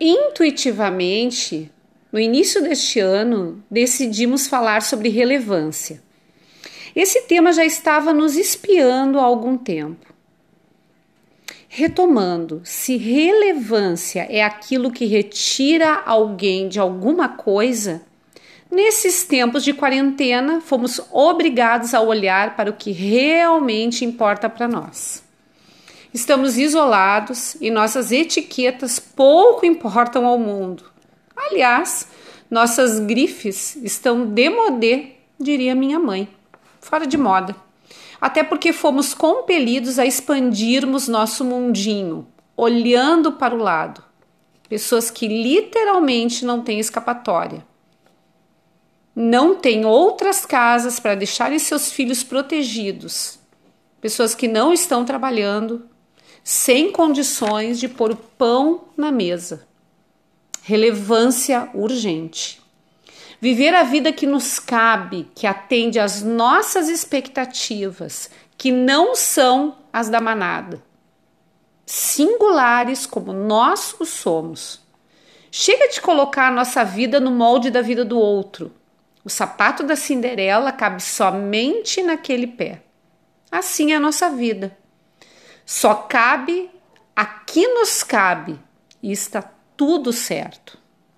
Intuitivamente, no início deste ano, decidimos falar sobre relevância. Esse tema já estava nos espiando há algum tempo. Retomando, se relevância é aquilo que retira alguém de alguma coisa, nesses tempos de quarentena fomos obrigados a olhar para o que realmente importa para nós. Estamos isolados e nossas etiquetas pouco importam ao mundo. Aliás, nossas grifes estão demodé, diria minha mãe, fora de moda. Até porque fomos compelidos a expandirmos nosso mundinho, olhando para o lado. Pessoas que literalmente não têm escapatória. Não têm outras casas para deixarem seus filhos protegidos. Pessoas que não estão trabalhando, sem condições de pôr o pão na mesa. Relevância urgente. Viver a vida que nos cabe, que atende às nossas expectativas, que não são as da manada. Singulares como nós o somos. Chega de colocar a nossa vida no molde da vida do outro. O sapato da Cinderela cabe somente naquele pé. Assim é a nossa vida. Só cabe aqui nos cabe e está tudo certo.